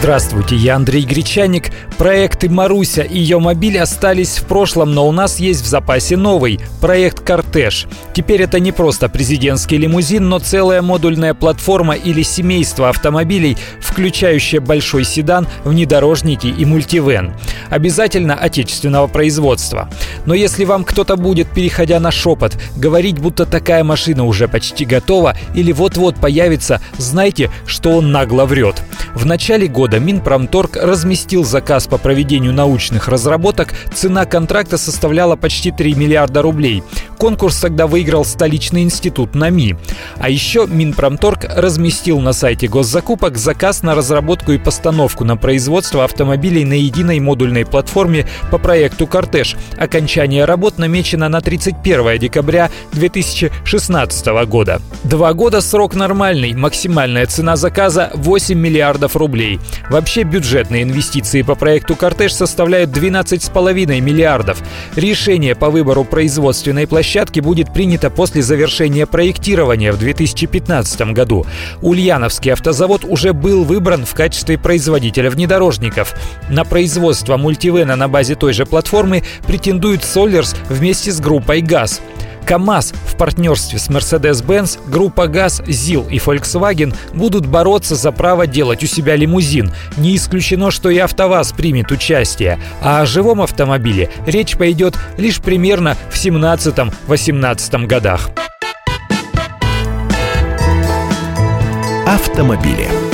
Здравствуйте, я Андрей Гречаник. Проекты «Маруся» и ее мобиль остались в прошлом, но у нас есть в запасе новый – проект «Кортеж». Теперь это не просто президентский лимузин, но целая модульная платформа или семейство автомобилей, включающее большой седан, внедорожники и мультивен. Обязательно отечественного производства. Но если вам кто-то будет, переходя на шепот, говорить, будто такая машина уже почти готова или вот-вот появится, знайте, что он нагло врет. В начале года Минпромторг разместил заказ по проведению научных разработок. Цена контракта составляла почти 3 миллиарда рублей. Конкурс тогда выиграл столичный институт НАМИ. А еще Минпромторг разместил на сайте госзакупок заказ на разработку и постановку на производство автомобилей на единой модульной платформе по проекту «Кортеж». Окончание работ намечено на 31 декабря 2016 года. Два года срок нормальный. Максимальная цена заказа 8 миллиардов рублей. Вообще бюджетные инвестиции по проекту «Кортеж» составляют 12,5 миллиардов. Решение по выбору производственной площадки будет принято после завершения проектирования в 2015 году. Ульяновский автозавод уже был выбран в качестве производителя внедорожников. На производство мультивена на базе той же платформы претендует Solers вместе с группой «ГАЗ». КАМАЗ в партнерстве с Mercedes-Benz, группа ГАЗ, ЗИЛ и Volkswagen будут бороться за право делать у себя лимузин. Не исключено, что и АвтоВАЗ примет участие. А о живом автомобиле речь пойдет лишь примерно в 17-18 годах. Автомобили.